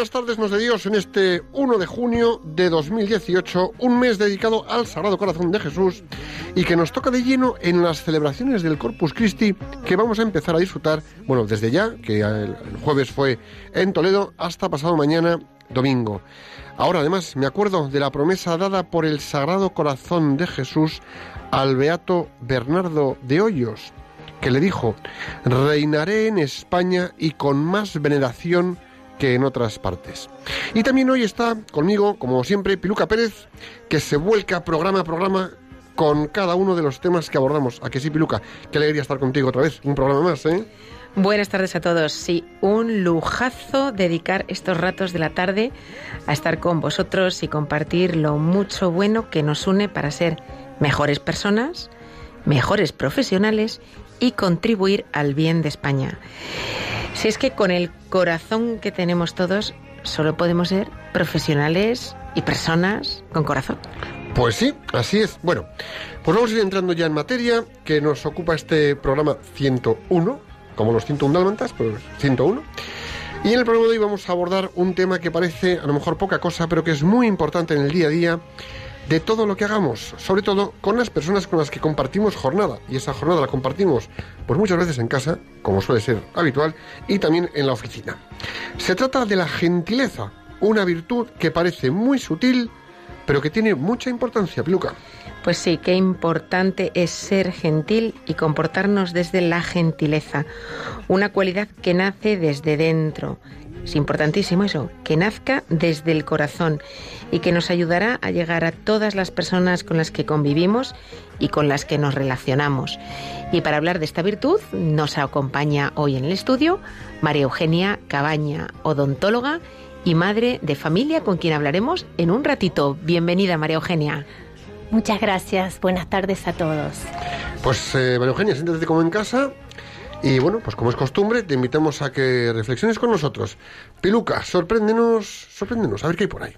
buenas tardes, nos de Dios, en este 1 de junio de 2018, un mes dedicado al Sagrado Corazón de Jesús y que nos toca de lleno en las celebraciones del Corpus Christi que vamos a empezar a disfrutar, bueno, desde ya, que el, jueves fue en Toledo, hasta pasado mañana, domingo. Ahora, además, me acuerdo de la promesa dada por el Sagrado Corazón de Jesús al beato Bernardo de Hoyos, que le dijo, reinaré en España y con más veneración que en otras partes. Y también hoy está conmigo, como siempre, Piluca Pérez, que se vuelca programa a programa con cada uno de los temas que abordamos. ¿A que sí, Piluca? Qué alegría estar contigo otra vez. Un programa más, ¿eh? Buenas tardes a todos. Sí, un lujazo dedicar estos ratos de la tarde a estar con vosotros y compartir lo mucho bueno que nos une para ser mejores personas, mejores profesionales y contribuir al bien de España. Si es que con el corazón que tenemos todos, solo podemos ser profesionales y personas con corazón. Pues sí, así es. Bueno, pues vamos a ir entrando ya en materia que nos ocupa este programa 101, como los 101 dálmatas, pero 101. Y en el programa de hoy vamos a abordar un tema que parece a lo mejor poca cosa, pero que es muy importante en el día a día de todo lo que hagamos, sobre todo con las personas con las que compartimos jornada. Y esa jornada la compartimos pues muchas veces en casa, como suele ser habitual, y también en la oficina. Se trata de la gentileza, una virtud que parece muy sutil, pero que tiene mucha importancia, Piluca. Pues sí, qué importante es ser gentil y comportarnos desde la gentileza, una cualidad que nace desde dentro. Es importantísimo eso, que nazca desde el corazón y que nos ayudará a llegar a todas las personas con las que convivimos y con las que nos relacionamos. Y para hablar de esta virtud nos acompaña hoy en el estudio María Eugenia Cabaña, odontóloga y madre de familia con quien hablaremos en un ratito. Bienvenida María Eugenia. Muchas gracias, buenas tardes a todos. Pues eh, María Eugenia, siéntate como en casa. Y bueno, pues como es costumbre, te invitamos a que reflexiones con nosotros. Piluca, sorpréndenos, sorpréndenos, a ver qué hay por ahí.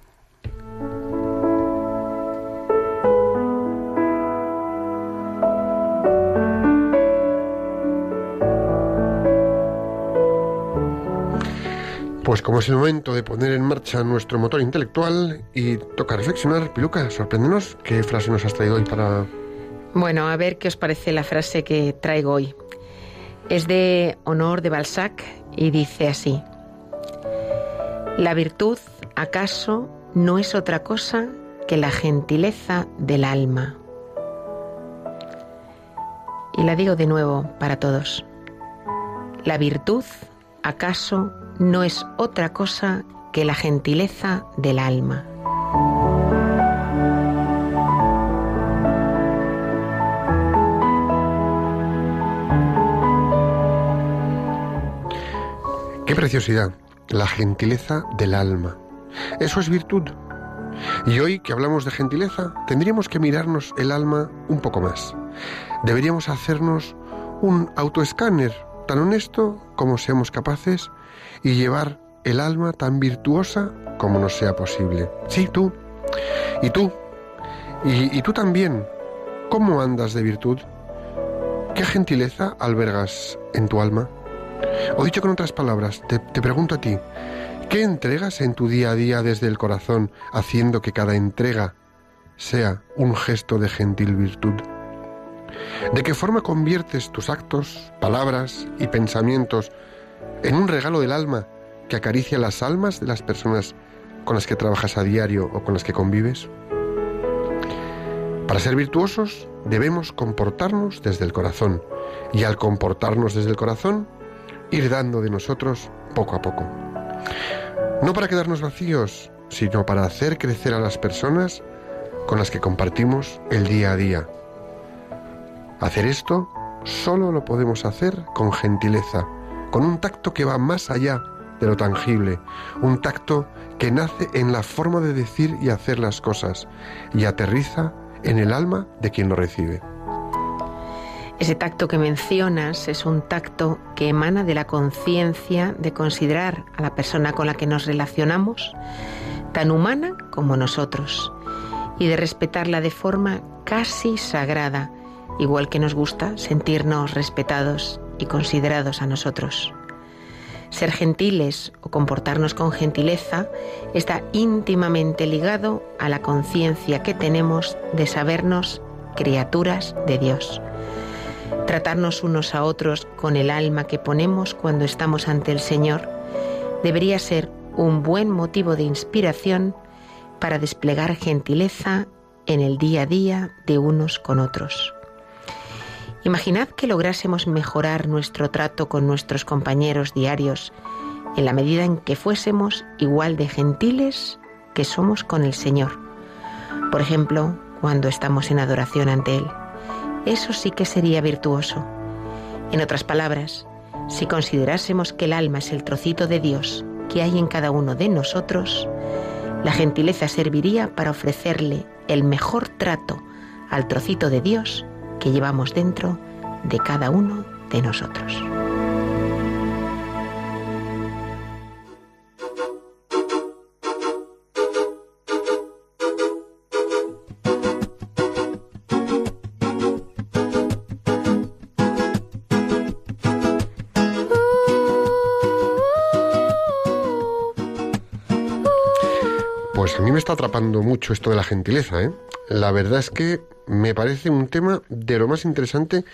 Pues como es el momento de poner en marcha nuestro motor intelectual y toca reflexionar, Piluca, sorpréndenos qué frase nos has traído hoy para... Bueno, a ver qué os parece la frase que traigo hoy. Es de Honor de Balzac y dice así. La virtud, acaso, no es otra cosa que la gentileza del alma. Y la digo de nuevo para todos. La virtud, acaso, no es otra cosa que la gentileza del alma. Qué preciosidad, la gentileza del alma. Eso es virtud. Y hoy que hablamos de gentileza, tendríamos que mirarnos el alma un poco más. Deberíamos hacernos un autoescáner tan honesto como seamos capaces y llevar el alma tan virtuosa como nos sea posible. Sí, tú. Y tú. Y, y tú también. ¿Cómo andas de virtud? ¿Qué gentileza albergas en tu alma? O dicho con otras palabras, te, te pregunto a ti, ¿qué entregas en tu día a día desde el corazón, haciendo que cada entrega sea un gesto de gentil virtud? ¿De qué forma conviertes tus actos, palabras y pensamientos en un regalo del alma que acaricia las almas de las personas con las que trabajas a diario o con las que convives? Para ser virtuosos debemos comportarnos desde el corazón y al comportarnos desde el corazón ir dando de nosotros poco a poco. No para quedarnos vacíos, sino para hacer crecer a las personas con las que compartimos el día a día. Hacer esto solo lo podemos hacer con gentileza, con un tacto que va más allá de lo tangible, un tacto que nace en la forma de decir y hacer las cosas y aterriza en el alma de quien lo recibe. Ese tacto que mencionas es un tacto que emana de la conciencia de considerar a la persona con la que nos relacionamos tan humana como nosotros y de respetarla de forma casi sagrada, igual que nos gusta sentirnos respetados y considerados a nosotros. Ser gentiles o comportarnos con gentileza está íntimamente ligado a la conciencia que tenemos de sabernos criaturas de Dios. Tratarnos unos a otros con el alma que ponemos cuando estamos ante el Señor debería ser un buen motivo de inspiración para desplegar gentileza en el día a día de unos con otros. Imaginad que lográsemos mejorar nuestro trato con nuestros compañeros diarios en la medida en que fuésemos igual de gentiles que somos con el Señor. Por ejemplo, cuando estamos en adoración ante Él. Eso sí que sería virtuoso. En otras palabras, si considerásemos que el alma es el trocito de Dios que hay en cada uno de nosotros, la gentileza serviría para ofrecerle el mejor trato al trocito de Dios que llevamos dentro de cada uno de nosotros. Está atrapando mucho esto de la gentileza, ¿eh? La verdad es que me parece un tema de lo más interesante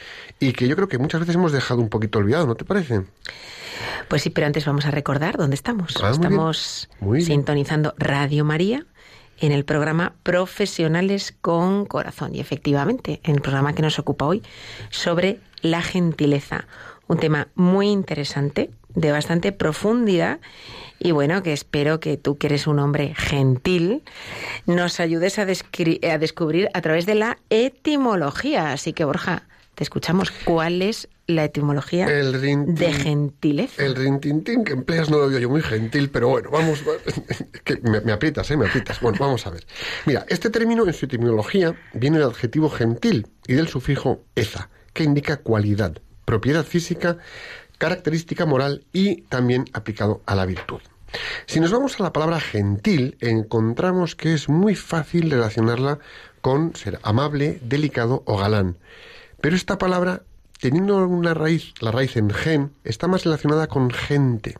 y que yo creo que muchas veces hemos dejado un poquito olvidado, ¿no te parece? Pues sí, pero antes vamos a recordar dónde estamos. Ah, muy estamos bien, muy bien. sintonizando Radio María en el programa Profesionales con Corazón. Y efectivamente, en el programa que nos ocupa hoy, sobre la gentileza. Un tema muy interesante, de bastante profundidad. Y bueno, que espero que tú, que eres un hombre gentil, nos ayudes a, a descubrir a través de la etimología. Así que, Borja, te escuchamos. ¿Cuál es la etimología El de gentileza? El rintintín que empleas no lo veo yo muy gentil, pero bueno, vamos, que me, me aprietas, ¿eh? Me aprietas. Bueno, vamos a ver. Mira, este término en su etimología viene del adjetivo gentil y del sufijo eza, que indica cualidad, propiedad física, característica moral y también aplicado a la virtud. Si nos vamos a la palabra gentil, encontramos que es muy fácil relacionarla con ser amable, delicado o galán. Pero esta palabra, teniendo una raíz, la raíz en gen, está más relacionada con gente,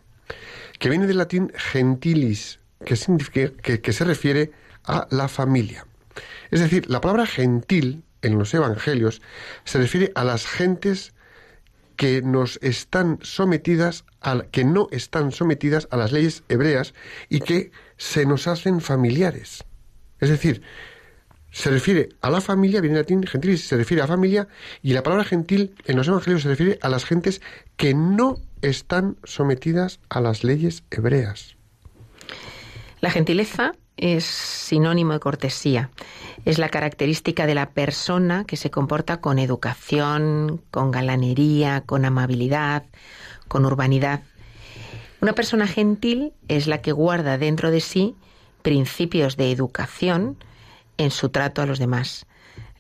que viene del latín gentilis, que, significa, que, que se refiere a la familia. Es decir, la palabra gentil en los evangelios se refiere a las gentes que nos están sometidas a, que no están sometidas a las leyes hebreas y que se nos hacen familiares. Es decir, se refiere a la familia, viene latín gentilis, se refiere a familia, y la palabra gentil en los evangelios se refiere a las gentes que no están sometidas a las leyes hebreas. La gentileza es sinónimo de cortesía. Es la característica de la persona que se comporta con educación, con galanería, con amabilidad, con urbanidad. Una persona gentil es la que guarda dentro de sí principios de educación en su trato a los demás.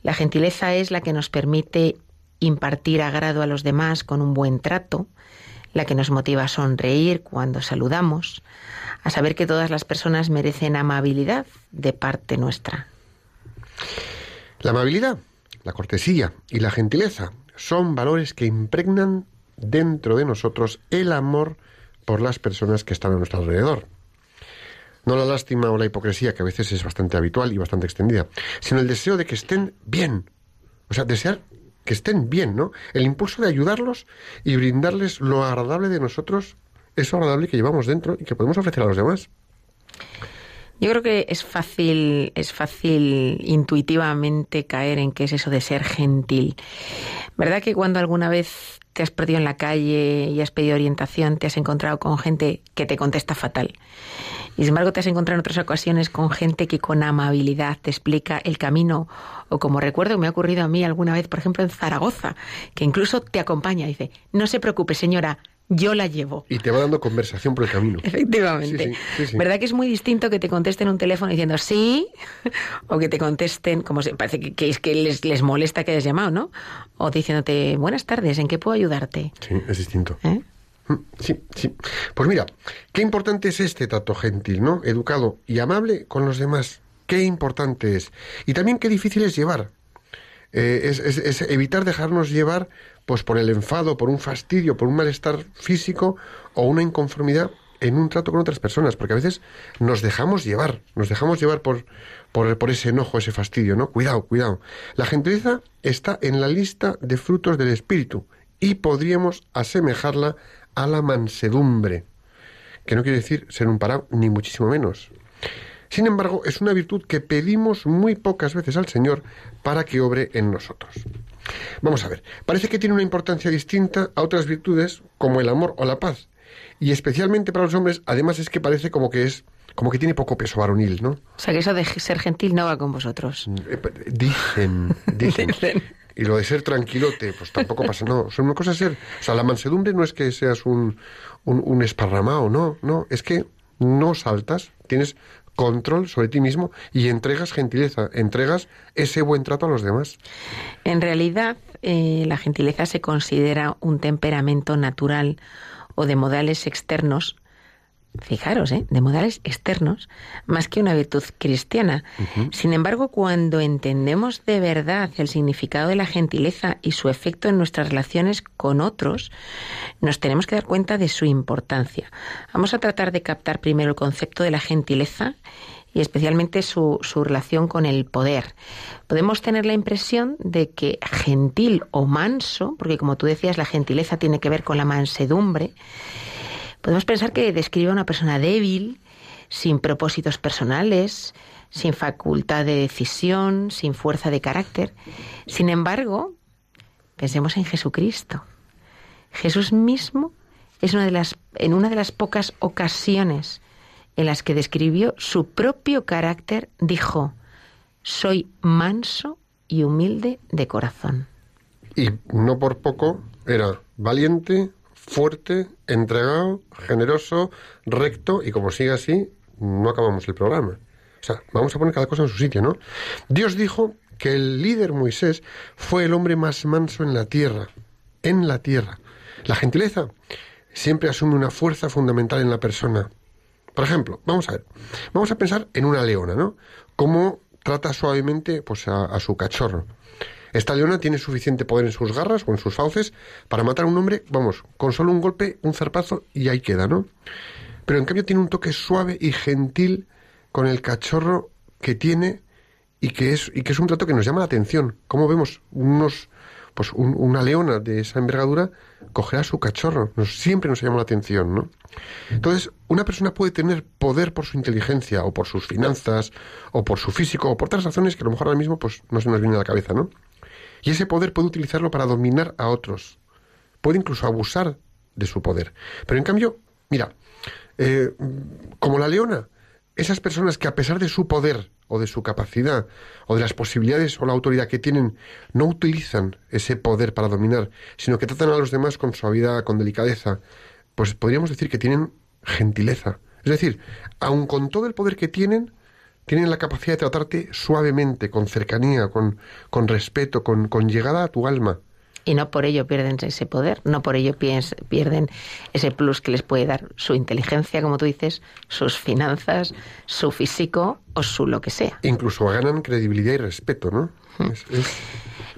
La gentileza es la que nos permite impartir agrado a los demás con un buen trato, la que nos motiva a sonreír cuando saludamos, a saber que todas las personas merecen amabilidad de parte nuestra. La amabilidad, la cortesía y la gentileza son valores que impregnan dentro de nosotros el amor por las personas que están a nuestro alrededor. No la lástima o la hipocresía, que a veces es bastante habitual y bastante extendida, sino el deseo de que estén bien. O sea, desear que estén bien, ¿no? El impulso de ayudarlos y brindarles lo agradable de nosotros, eso agradable que llevamos dentro y que podemos ofrecer a los demás. Yo creo que es fácil, es fácil intuitivamente caer en qué es eso de ser gentil. ¿Verdad que cuando alguna vez te has perdido en la calle y has pedido orientación, te has encontrado con gente que te contesta fatal? Y sin embargo te has encontrado en otras ocasiones con gente que con amabilidad te explica el camino. O como recuerdo, me ha ocurrido a mí alguna vez, por ejemplo, en Zaragoza, que incluso te acompaña y dice, no se preocupe señora, yo la llevo. Y te va dando conversación por el camino. Efectivamente. Sí, sí, sí, sí. ¿Verdad que es muy distinto que te contesten un teléfono diciendo sí? O que te contesten, como se parece que, que es que les, les molesta que hayas llamado, ¿no? O diciéndote, buenas tardes, ¿en qué puedo ayudarte? Sí, es distinto. ¿Eh? Mm, Sí, sí. Pues mira, qué importante es este trato gentil, ¿no? Educado y amable con los demás. Qué importante es. Y también qué difícil es llevar. Eh, es, es- es evitar dejarnos llevar pues por el enfado, por un fastidio, por un malestar físico o una inconformidad en un trato con otras personas, porque a veces nos dejamos llevar, nos dejamos llevar por, por, ese enojo, ese fastidio, ¿no? Cuidado, cuidado. La gentileza está en la lista de frutos del espíritu y podríamos asemejarla a la mansedumbre, que no quiere decir ser un parado, ni muchísimo menos. Sin embargo, es una virtud que pedimos muy pocas veces al Señor para que obre en nosotros. Vamos a ver, parece que tiene una importancia distinta a otras virtudes como el amor o la paz. Y especialmente para los hombres, además es que parece como que es como que tiene poco peso varonil, ¿no? O sea que eso de ser gentil no va con vosotros. Eh, Dicen, dicen. Dicen. Y lo de ser tranquilote, pues tampoco pasa, no. Son una cosa ser. O sea, la mansedumbre no es que seas un, un, un esparramado, no, no. Es que no saltas, tienes control sobre ti mismo y entregas gentileza, entregas ese buen trato a los demás. En realidad, eh, la gentileza se considera un temperamento natural o de modales externos, fijaros, ¿eh? de modales externos, más que una virtud cristiana. Sin embargo, cuando entendemos de verdad el significado de la gentileza y su efecto en nuestras relaciones con otros, nos tenemos que dar cuenta de su importancia. Vamos a tratar de captar primero el concepto de la gentileza y especialmente su, su relación con el poder. Podemos tener la impresión de que gentil o manso, porque como tú decías, la gentileza tiene que ver con la mansedumbre, podemos pensar que describe a una persona débil, sin propósitos personales, sin facultad de decisión, sin fuerza de carácter. Sin embargo, pensemos en Jesucristo. Jesús mismo es una de las, en una de las pocas ocasiones en las que describió su propio carácter, dijo, soy manso y humilde de corazón. Y no por poco era valiente, fuerte, entregado, generoso, recto, y como sigue así, no acabamos el programa. O sea, vamos a poner cada cosa en su sitio, ¿no? Dios dijo que el líder Moisés fue el hombre más manso en la tierra. En la tierra. La gentileza siempre asume una fuerza fundamental en la persona. Por ejemplo, vamos a ver, vamos a pensar en una leona, ¿no? Cómo trata suavemente pues, a, a su cachorro. Esta leona tiene suficiente poder en sus garras o en sus fauces para matar a un hombre, vamos, con solo un golpe, un zarpazo y ahí queda, ¿no? Pero en cambio tiene un toque suave y gentil con el cachorro que tiene y que es, y que es un trato que nos llama la atención. Como vemos unos, pues un- una leona de esa envergadura coger a su cachorro. Siempre nos llama la atención, ¿no? Entonces, una persona puede tener poder por su inteligencia, o por sus finanzas, o por su físico, o por otras razones que a lo mejor ahora mismo pues no se nos viene a la cabeza, ¿no? Y ese poder puede utilizarlo para dominar a otros. Puede incluso abusar de su poder. Pero en cambio, mira, eh, como la leona, esas personas que a pesar de su poder o de su capacidad o de las posibilidades o la autoridad que tienen, no utilizan ese poder para dominar, sino que tratan a los demás con suavidad, con delicadeza, pues podríamos decir que tienen gentileza. Es decir, aun con todo el poder que tienen, tienen la capacidad de tratarte suavemente, con cercanía, con, con respeto, con, con llegada a tu alma. Y no por ello pierden ese poder, no por ello pierden ese plus que les puede dar su inteligencia, como tú dices, sus finanzas, su físico o su lo que sea. Incluso ganan credibilidad y respeto, ¿no? Es- es-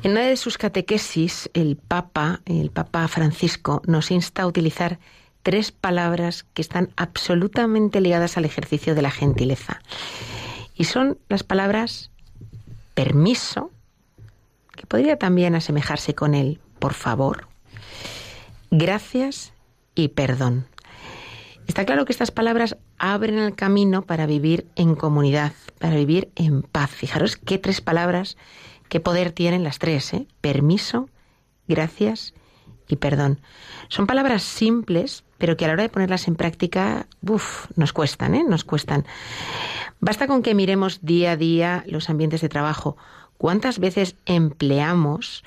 En una de sus catequesis, el Papa, el Papa Francisco, nos insta a utilizar tres palabras que están absolutamente ligadas al ejercicio de la gentileza. Y son las palabras permiso, que podría también asemejarse con el por favor, gracias y perdón. Está claro que estas palabras abren el camino para vivir en comunidad, para vivir en paz. Fijaros qué tres palabras, qué poder tienen las tres, ¿eh? Permiso, gracias y perdón. Son palabras simples, pero que a la hora de ponerlas en práctica, uff, nos cuestan, ¿eh? Nos cuestan. Basta con que miremos día a día los ambientes de trabajo. ¿Cuántas veces empleamos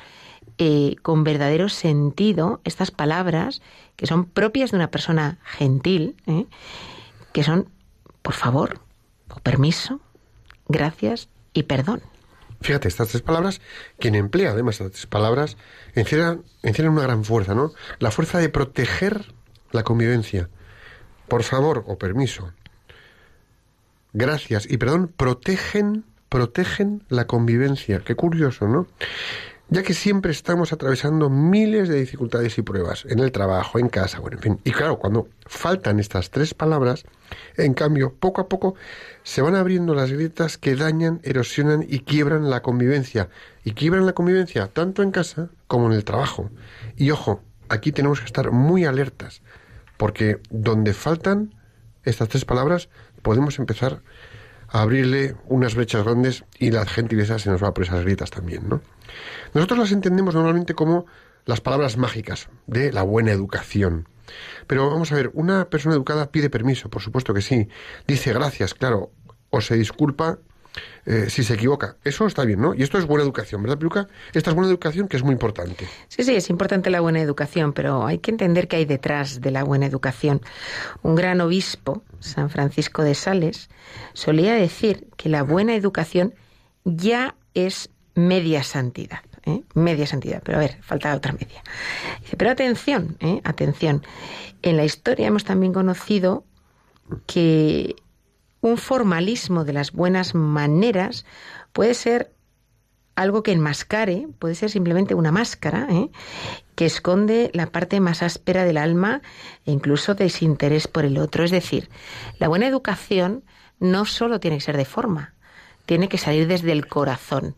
eh, con verdadero sentido estas palabras que son propias de una persona gentil, ¿eh? que son, por favor, o permiso, gracias y perdón? Fíjate, estas tres palabras, quien emplea además estas tres palabras, encierran, encierran una gran fuerza, ¿no? La fuerza de proteger la convivencia. Por favor o permiso. Gracias y perdón, protegen, protegen la convivencia. Qué curioso, ¿no? ya que siempre estamos atravesando miles de dificultades y pruebas en el trabajo, en casa, bueno, en fin. Y claro, cuando faltan estas tres palabras, en cambio, poco a poco se van abriendo las grietas que dañan, erosionan y quiebran la convivencia. Y quiebran la convivencia tanto en casa como en el trabajo. Y ojo, aquí tenemos que estar muy alertas, porque donde faltan estas tres palabras, podemos empezar a abrirle unas brechas grandes y la gentileza se nos va por esas grietas también, ¿no? Nosotros las entendemos normalmente como las palabras mágicas de la buena educación. Pero vamos a ver, una persona educada pide permiso, por supuesto que sí. Dice gracias, claro, o se disculpa eh, si se equivoca. Eso está bien, ¿no? Y esto es buena educación, ¿verdad, Piluca? Esta es buena educación que es muy importante. Sí, sí, es importante la buena educación, pero hay que entender que hay detrás de la buena educación. Un gran obispo, San Francisco de Sales, solía decir que la buena educación ya es media santidad. ¿eh? Media santidad, pero a ver, falta otra media. Pero atención, ¿eh? atención. En la historia hemos también conocido que un formalismo de las buenas maneras puede ser algo que enmascare, puede ser simplemente una máscara, ¿eh? que esconde la parte más áspera del alma e incluso desinterés por el otro. Es decir, la buena educación no solo tiene que ser de forma, tiene que salir desde el corazón,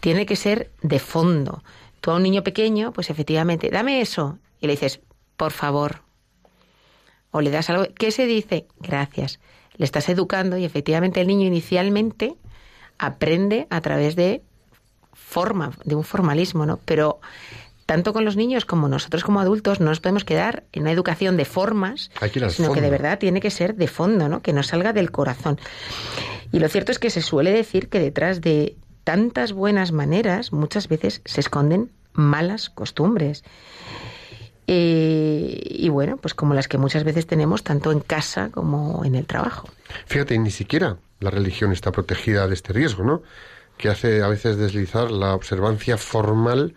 tiene que ser de fondo. Tú a un niño pequeño, pues efectivamente, dame eso, y le dices, por favor, o le das algo, ¿qué se dice? Gracias. Le estás educando y efectivamente el niño inicialmente aprende a través de forma, de un formalismo, ¿no? Pero tanto con los niños como nosotros como adultos no nos podemos quedar en una educación de formas, sino que de verdad tiene que ser de fondo, ¿no? Que no salga del corazón. Y lo cierto es que se suele decir que detrás de tantas buenas maneras muchas veces se esconden malas costumbres. Eh, y bueno, pues como las que muchas veces tenemos tanto en casa como en el trabajo. Fíjate, ni siquiera la religión está protegida de este riesgo, ¿no? Que hace a veces deslizar la observancia formal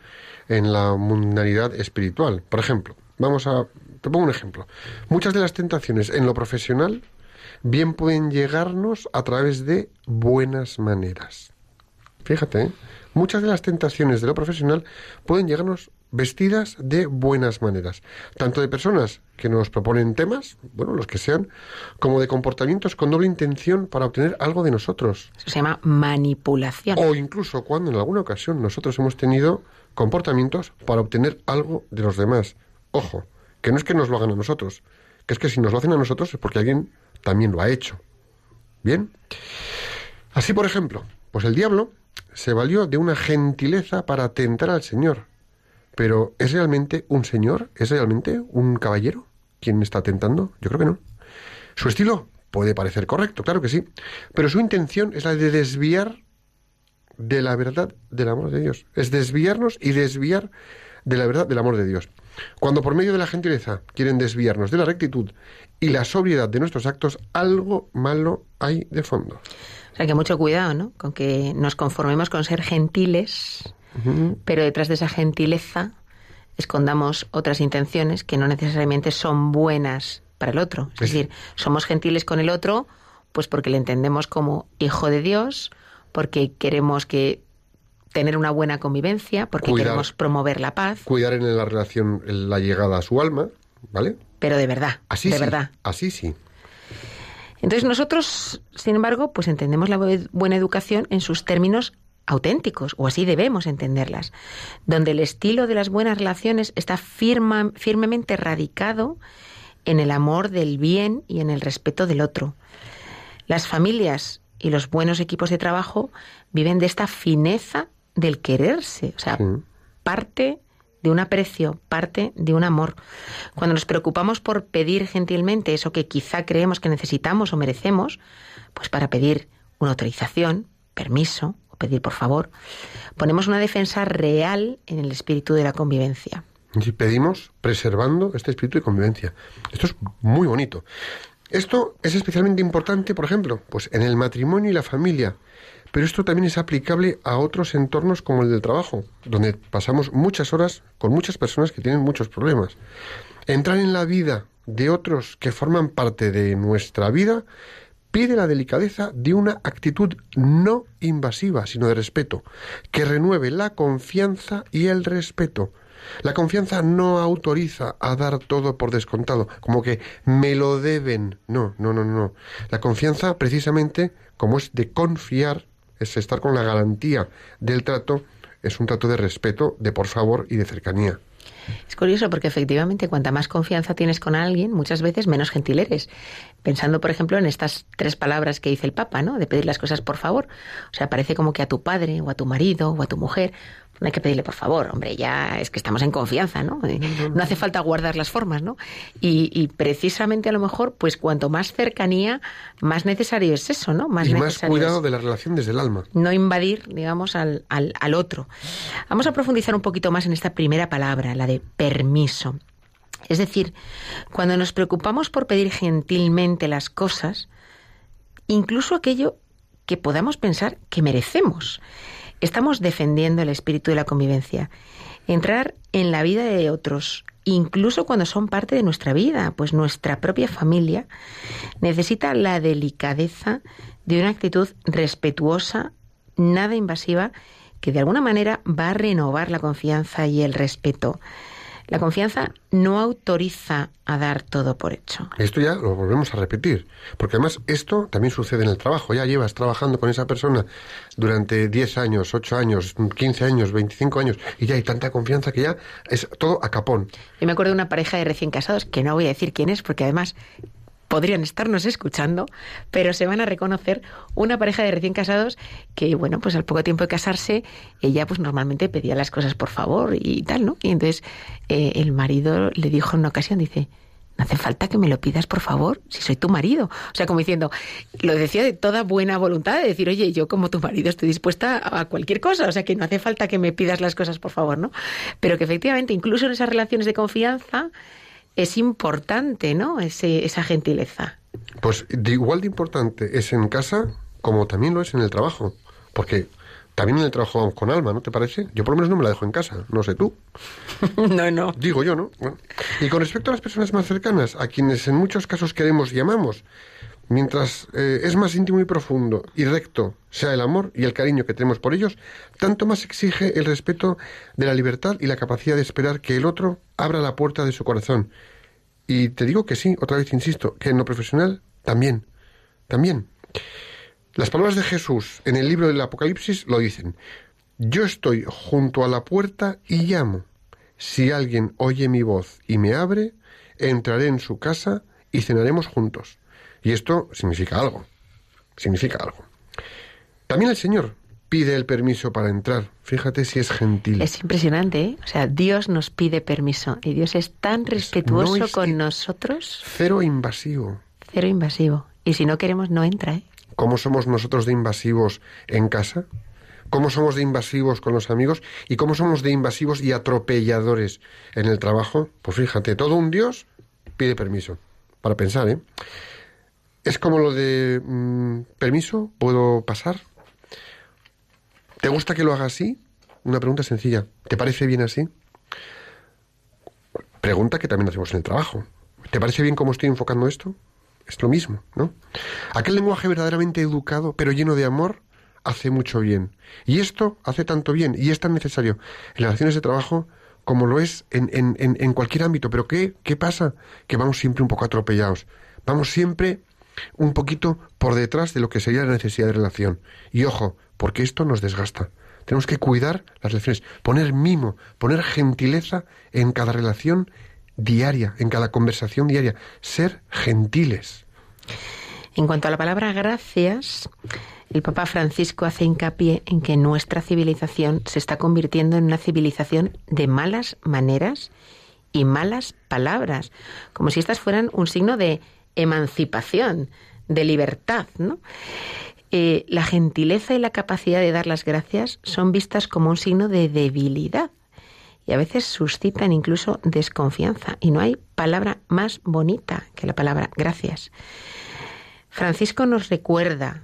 en la mundanidad espiritual. Por ejemplo, vamos a te pongo un ejemplo. Muchas de las tentaciones en lo profesional bien pueden llegarnos a través de buenas maneras. Fíjate, ¿eh? muchas de las tentaciones de lo profesional pueden llegarnos vestidas de buenas maneras, tanto de personas que nos proponen temas, bueno, los que sean, como de comportamientos con doble intención para obtener algo de nosotros. Eso se llama manipulación. O incluso cuando en alguna ocasión nosotros hemos tenido comportamientos para obtener algo de los demás. Ojo, que no es que nos lo hagan a nosotros, que es que si nos lo hacen a nosotros es porque alguien también lo ha hecho. Bien. Así, por ejemplo, pues el diablo se valió de una gentileza para tentar al Señor. Pero ¿es realmente un señor? ¿Es realmente un caballero quien está tentando? Yo creo que no. Su estilo puede parecer correcto, claro que sí, pero su intención es la de desviar de la verdad del amor de Dios. Es desviarnos y desviar de la verdad del amor de Dios. Cuando por medio de la gentileza quieren desviarnos de la rectitud y la sobriedad de nuestros actos, algo malo hay de fondo. O sea que mucho cuidado, ¿no? Con que nos conformemos con ser gentiles, pero detrás de esa gentileza escondamos otras intenciones que no necesariamente son buenas para el otro. Es decir, somos gentiles con el otro, pues porque le entendemos como hijo de Dios, porque queremos que tener una buena convivencia, porque queremos promover la paz. Cuidar en la relación la llegada a su alma, ¿vale? Pero de verdad, así de sí, verdad. Así sí. Entonces nosotros, sin embargo, pues entendemos la buena educación en sus términos auténticos, o así debemos entenderlas, donde el estilo de las buenas relaciones está firma, firmemente radicado en el amor del bien y en el respeto del otro. Las familias y los buenos equipos de trabajo viven de esta fineza del quererse, o sea, parte de un aprecio, parte de un amor. Cuando nos preocupamos por pedir gentilmente eso que quizá creemos que necesitamos o merecemos, pues para pedir una autorización, permiso pedir por favor, ponemos una defensa real en el espíritu de la convivencia. Y pedimos preservando este espíritu de convivencia. Esto es muy bonito. Esto es especialmente importante, por ejemplo, pues en el matrimonio y la familia. Pero esto también es aplicable a otros entornos como el del trabajo, donde pasamos muchas horas con muchas personas que tienen muchos problemas. Entrar en la vida de otros que forman parte de nuestra vida pide la delicadeza de una actitud no invasiva, sino de respeto, que renueve la confianza y el respeto. La confianza no autoriza a dar todo por descontado, como que me lo deben. No, no, no, no. La confianza, precisamente, como es de confiar, es estar con la garantía del trato, es un trato de respeto, de por favor y de cercanía. Es curioso porque efectivamente cuanta más confianza tienes con alguien, muchas veces menos gentil eres. Pensando, por ejemplo, en estas tres palabras que dice el Papa, ¿no? De pedir las cosas por favor. O sea, parece como que a tu padre o a tu marido o a tu mujer no hay que pedirle por favor, hombre, ya es que estamos en confianza, ¿no? Eh, no hace falta guardar las formas, ¿no? Y, precisamente a lo mejor, pues cuanto más cercanía, más necesario es eso, ¿no? Más y más cuidado de la relación desde el alma. No invadir, digamos, al, al, al otro. Vamos a profundizar un poquito más en esta primera palabra, la de permiso. Es decir, cuando nos preocupamos por pedir gentilmente las cosas, incluso aquello que podamos pensar que merecemos estamos defendiendo el espíritu de la convivencia. Entrar en la vida de otros, incluso cuando son parte de nuestra vida, pues nuestra propia familia necesita la delicadeza de una actitud respetuosa, nada invasiva, que de alguna manera va a renovar la confianza y el respeto. La confianza no autoriza a dar todo por hecho. Esto ya lo volvemos a repetir, porque además esto también sucede en el trabajo. Ya llevas trabajando con esa persona durante 10 años, 8 años, 15 años, 25 años, y ya hay tanta confianza que ya es todo a capón. Yo me acuerdo de una pareja de recién casados, que no voy a decir quién es, porque además podrían estarnos escuchando, pero se van a reconocer una pareja de recién casados que, bueno, pues al poco tiempo de casarse, ella pues normalmente pedía las cosas por favor y tal, ¿no? Y entonces eh, el marido le dijo en una ocasión, dice, no hace falta que me lo pidas por favor, si soy tu marido. O sea, como diciendo, lo decía de toda buena voluntad, de decir, oye, yo como tu marido estoy dispuesta a cualquier cosa, o sea, que no hace falta que me pidas las cosas por favor, ¿no? Pero que efectivamente, incluso en esas relaciones de confianza, es importante, ¿no? Ese, esa gentileza. Pues de igual de importante es en casa como también lo es en el trabajo. Porque también en el trabajo vamos con alma, ¿no te parece? Yo por lo menos no me la dejo en casa, no sé tú. no, no. Digo yo, ¿no? Y con respecto a las personas más cercanas, a quienes en muchos casos queremos y amamos, Mientras eh, es más íntimo y profundo y recto sea el amor y el cariño que tenemos por ellos, tanto más exige el respeto de la libertad y la capacidad de esperar que el otro abra la puerta de su corazón. Y te digo que sí, otra vez insisto, que en lo profesional también, también. Las palabras de Jesús en el libro del Apocalipsis lo dicen. Yo estoy junto a la puerta y llamo. Si alguien oye mi voz y me abre, entraré en su casa y cenaremos juntos. Y esto significa algo, significa algo. También el Señor pide el permiso para entrar. Fíjate si es gentil. Es impresionante, ¿eh? O sea, Dios nos pide permiso y Dios es tan respetuoso con nosotros. Cero invasivo. Cero invasivo. Y si no queremos, no entra, ¿eh? ¿Cómo somos nosotros de invasivos en casa? ¿Cómo somos de invasivos con los amigos? ¿Y cómo somos de invasivos y atropelladores en el trabajo? Pues fíjate, todo un Dios pide permiso. Para pensar, ¿eh? Es como lo de mm, permiso, ¿puedo pasar? ¿Te gusta que lo haga así? Una pregunta sencilla. ¿Te parece bien así? Pregunta que también hacemos en el trabajo. ¿Te parece bien cómo estoy enfocando esto? Es lo mismo, ¿no? Aquel lenguaje verdaderamente educado, pero lleno de amor, hace mucho bien. Y esto hace tanto bien y es tan necesario en las relaciones de trabajo como lo es en, en, en cualquier ámbito. Pero ¿qué, ¿qué pasa? Que vamos siempre un poco atropellados. Vamos siempre un poquito por detrás de lo que sería la necesidad de relación. Y ojo, porque esto nos desgasta. Tenemos que cuidar las relaciones, poner mimo, poner gentileza en cada relación diaria, en cada conversación diaria, ser gentiles. En cuanto a la palabra gracias, el Papa Francisco hace hincapié en que nuestra civilización se está convirtiendo en una civilización de malas maneras y malas palabras, como si estas fueran un signo de emancipación, de libertad, ¿no? Eh, la gentileza y la capacidad de dar las gracias son vistas como un signo de debilidad y a veces suscitan incluso desconfianza. Y no hay palabra más bonita que la palabra gracias. Francisco nos recuerda,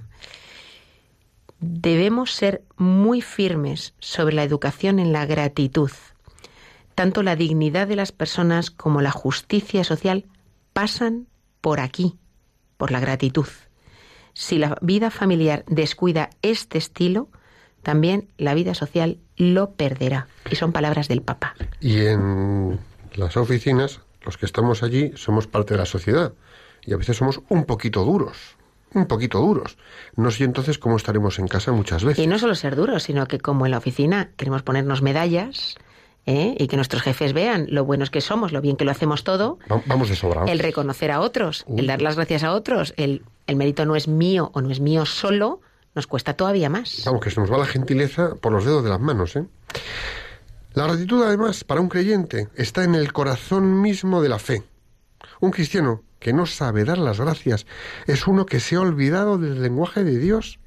debemos ser muy firmes sobre la educación en la gratitud. Tanto la dignidad de las personas como la justicia social pasan por aquí, por la gratitud. Si la vida familiar descuida este estilo, también la vida social lo perderá. Y son palabras del Papa. Y en las oficinas, los que estamos allí somos parte de la sociedad. Y a veces somos un poquito duros. Un poquito duros. No sé entonces cómo estaremos en casa muchas veces. Y no solo ser duros, sino que como en la oficina queremos ponernos medallas, ¿eh? y que nuestros jefes vean lo buenos que somos, lo bien que lo hacemos todo. Vamos de sobrados. El reconocer a otros, el dar las gracias a otros, el, el mérito no es mío o no es mío solo, nos cuesta todavía más. Vamos, que se nos va la gentileza por los dedos de las manos, ¿eh? La gratitud, además, para un creyente, está en el corazón mismo de la fe. Un cristiano que no sabe dar las gracias es uno que se ha olvidado del lenguaje de Dios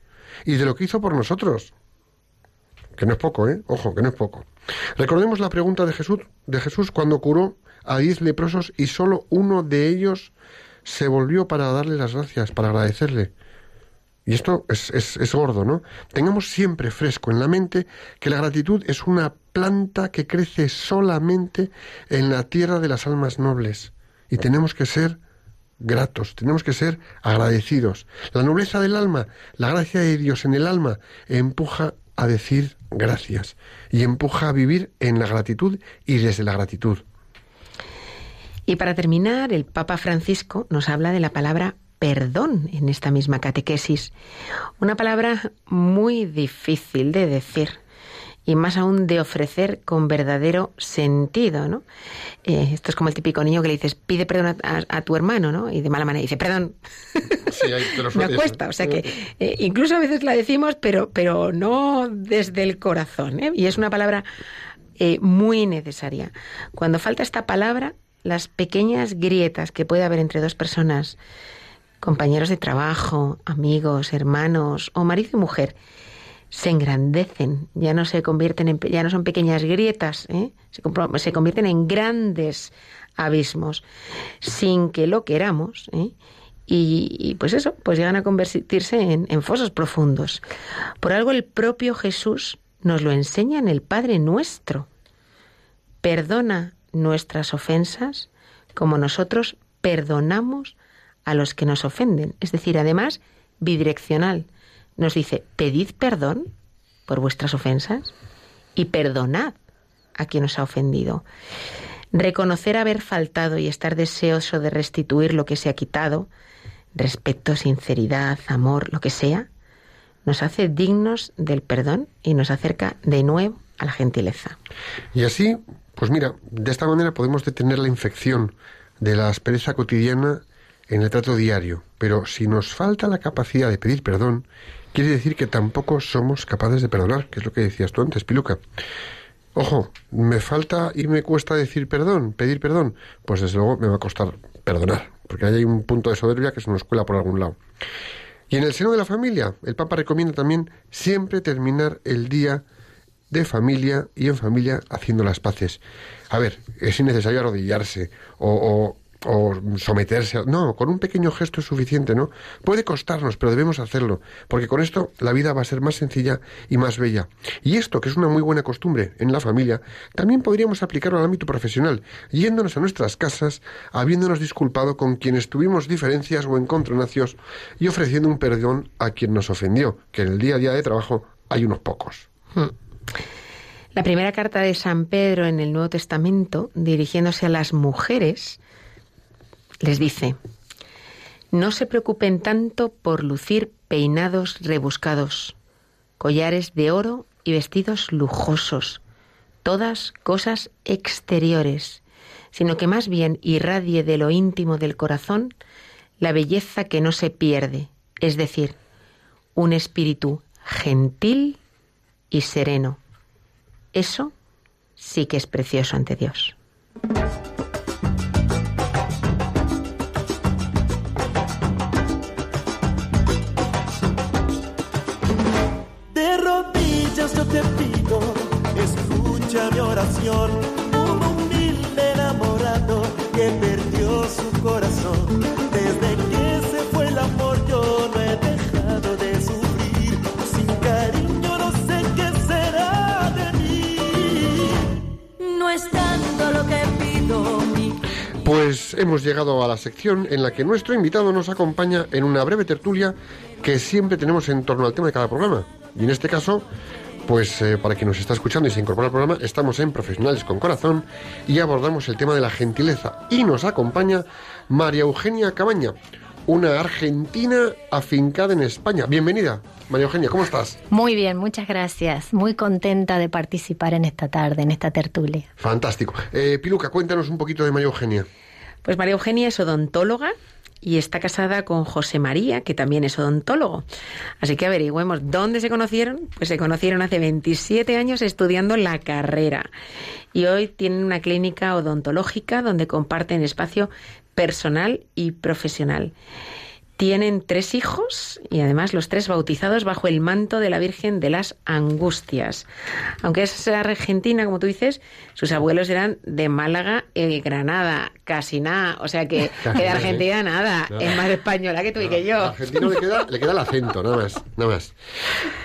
y de lo que hizo por nosotros. Que no es poco, ¿eh? Ojo, que no es poco. Recordemos la pregunta de Jesús, de Jesús cuando curó a diez leprosos y solo uno de ellos se volvió para darle las gracias, para agradecerle. Y esto es, es, es, gordo, ¿no? Tengamos siempre fresco en la mente que la gratitud es una planta que crece solamente en la tierra de las almas nobles. Y tenemos que ser gratos, tenemos que ser agradecidos. La nobleza del alma, la gracia de Dios en el alma, empuja a decir gracias y empuja a vivir en la gratitud y desde la gratitud. Y para terminar, el Papa Francisco nos habla de la palabra perdón en esta misma catequesis. Una palabra muy difícil de decir y más aún de ofrecer con verdadero sentido, ¿no? Eh, esto es como el típico niño que le dices, pide perdón a, a, tu hermano, ¿no? Y de mala manera dice, perdón. Sí, ahí te lo Me cuesta, o sea que eh, incluso a veces la decimos, pero, pero no desde el corazón, ¿eh? Y es una palabra eh, muy necesaria. Cuando falta esta palabra, las pequeñas grietas que puede haber entre dos personas, compañeros de trabajo, amigos, hermanos o marido y mujer, se engrandecen, ya no se convierten en, ya no son pequeñas grietas, ¿eh? se, se, convierten en grandes abismos, sin que lo queramos, ¿eh? y, pues eso, pues llegan a convertirse en fosos profundos. Por algo el propio Jesús nos lo enseña en el Padre Nuestro. Perdona nuestras ofensas como nosotros perdonamos a los que nos ofenden. Es decir, además, bidireccional nos dice, pedid perdón por vuestras ofensas y perdonad a quien os ha ofendido. Reconocer haber faltado y estar deseoso de restituir lo que se ha quitado, respeto, sinceridad, amor, lo que sea, nos hace dignos del perdón y nos acerca de nuevo a la gentileza. Y así, pues mira, de esta manera podemos detener la infección de la aspereza cotidiana en el trato diario. Pero si nos falta la capacidad de pedir perdón, quiere decir que tampoco somos capaces de perdonar, que es lo que decías tú antes, Piluca. Ojo, me falta y me cuesta decir perdón, pedir perdón, pues desde luego me va a costar perdonar, porque hay un punto de soberbia que se nos cuela por algún lado. Y en el seno de la familia, el Papa recomienda también siempre terminar el día de familia y en familia haciendo las paces. A ver, es innecesario arrodillarse o, o o someterse. A... No, con un pequeño gesto es suficiente, ¿no? Puede costarnos, pero debemos hacerlo, porque con esto la vida va a ser más sencilla y más bella. Y esto, que es una muy buena costumbre en la familia, también podríamos aplicarlo al ámbito profesional, yéndonos a nuestras casas, habiéndonos disculpado con quienes tuvimos diferencias o encontronacios y ofreciendo un perdón a quien nos ofendió, que en el día a día de trabajo hay unos pocos. Hmm. La primera carta de San Pedro en el Nuevo Testamento, dirigiéndose a las mujeres, les dice, no se preocupen tanto por lucir peinados rebuscados collares de oro y vestidos lujosos, todas cosas exteriores, sino que más bien irradie de lo íntimo del corazón la belleza que no se pierde, es decir, un espíritu gentil y sereno. Eso sí que es precioso ante Dios. Oración. Un humilde enamorado que perdió su corazón. Desde que se fue el amor yo no he dejado de sufrir. Sin cariño no sé qué será de mí. No es tanto lo que pido, mi Pues hemos llegado a la sección en la que nuestro invitado nos acompaña en una breve tertulia que siempre tenemos en torno al tema de cada programa. Y en este caso, pues eh, para quien nos está escuchando y se incorpora al programa, estamos en Profesionales con Corazón y abordamos el tema de la gentileza. Y nos acompaña María Eugenia Cabaña, una argentina afincada en España. Bienvenida, María Eugenia, ¿cómo estás? Muy bien, muchas gracias. Muy contenta de participar en esta tarde, en esta tertulia. Fantástico. Eh, Piluca, cuéntanos un poquito de María Eugenia. Pues María Eugenia es odontóloga y está casada con José María, que también es odontólogo. Así que averigüemos dónde se conocieron. Pues se conocieron hace 27 años estudiando la carrera. Y hoy tienen una clínica odontológica donde comparten espacio personal y profesional. Tienen tres hijos y además los tres bautizados bajo el manto de la Virgen de las Angustias. Aunque es argentina, como tú dices, sus abuelos eran de Málaga y Granada, casi nada. O sea que, que de Argentina nada. Es más española que tú y que yo. argentino le queda, le queda el acento, nada más, nada más.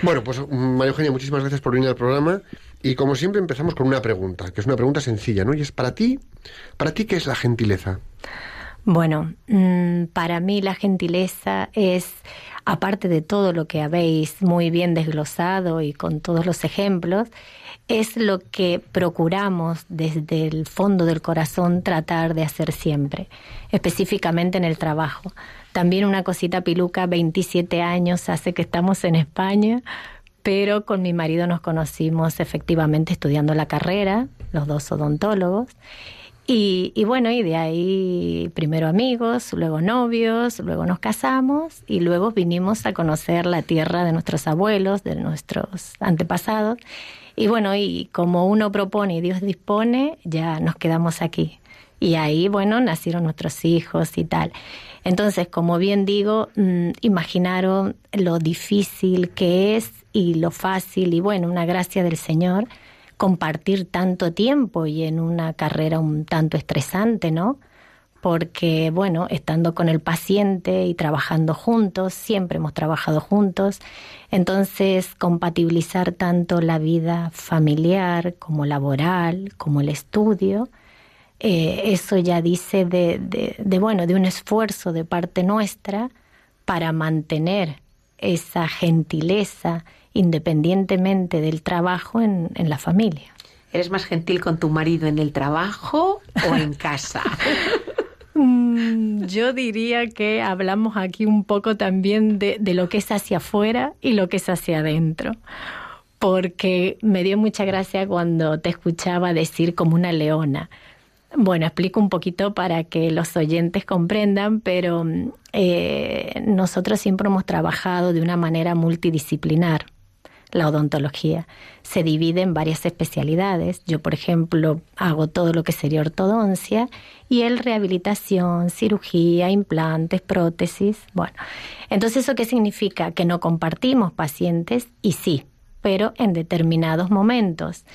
Bueno, pues María Eugenia, muchísimas gracias por venir al programa. Y como siempre empezamos con una pregunta, que es una pregunta sencilla, ¿no? Y es para ti, ¿para ti qué es la gentileza? Bueno, mm, para mí la gentileza es, aparte de todo lo que habéis muy bien desglosado y con todos los ejemplos, es lo que procuramos desde el fondo del corazón tratar de hacer siempre, específicamente en el trabajo. También una cosita piluca, 27 años hace que estamos en España, pero con mi marido nos conocimos efectivamente estudiando la carrera, los dos odontólogos. Y, y, bueno, y de ahí primero amigos, luego novios, luego nos casamos y luego vinimos a conocer la tierra de nuestros abuelos, de nuestros antepasados. Y bueno, y como uno propone y Dios dispone, ya nos quedamos aquí. Y ahí, bueno, nacieron nuestros hijos y tal. Entonces, como bien digo, mmm, imaginaron lo difícil que es y lo fácil y bueno, una gracia del Señor compartir tanto tiempo y en una carrera un tanto estresante, ¿no? Porque, bueno, estando con el paciente y trabajando juntos, siempre hemos trabajado juntos, entonces compatibilizar tanto la vida familiar como laboral, como el estudio, eh, eso ya dice de, bueno, de un esfuerzo de parte nuestra para mantener esa gentileza independientemente del trabajo en, en, la familia. ¿Eres más gentil con tu marido en el trabajo o en casa? Mm, Yo diría que hablamos aquí un poco también de, de, lo que es hacia afuera y lo que es hacia adentro. Porque me dio mucha gracia cuando te escuchaba decir como una leona. Bueno, explico un poquito para que los oyentes comprendan, pero eh, nosotros siempre hemos trabajado de una manera multidisciplinar la odontología. Se divide en varias especialidades. Yo, por ejemplo, hago todo lo que sería ortodoncia y él rehabilitación, cirugía, implantes, prótesis. Bueno, entonces ¿eso qué significa? Que no compartimos pacientes y sí, pero en determinados momentos.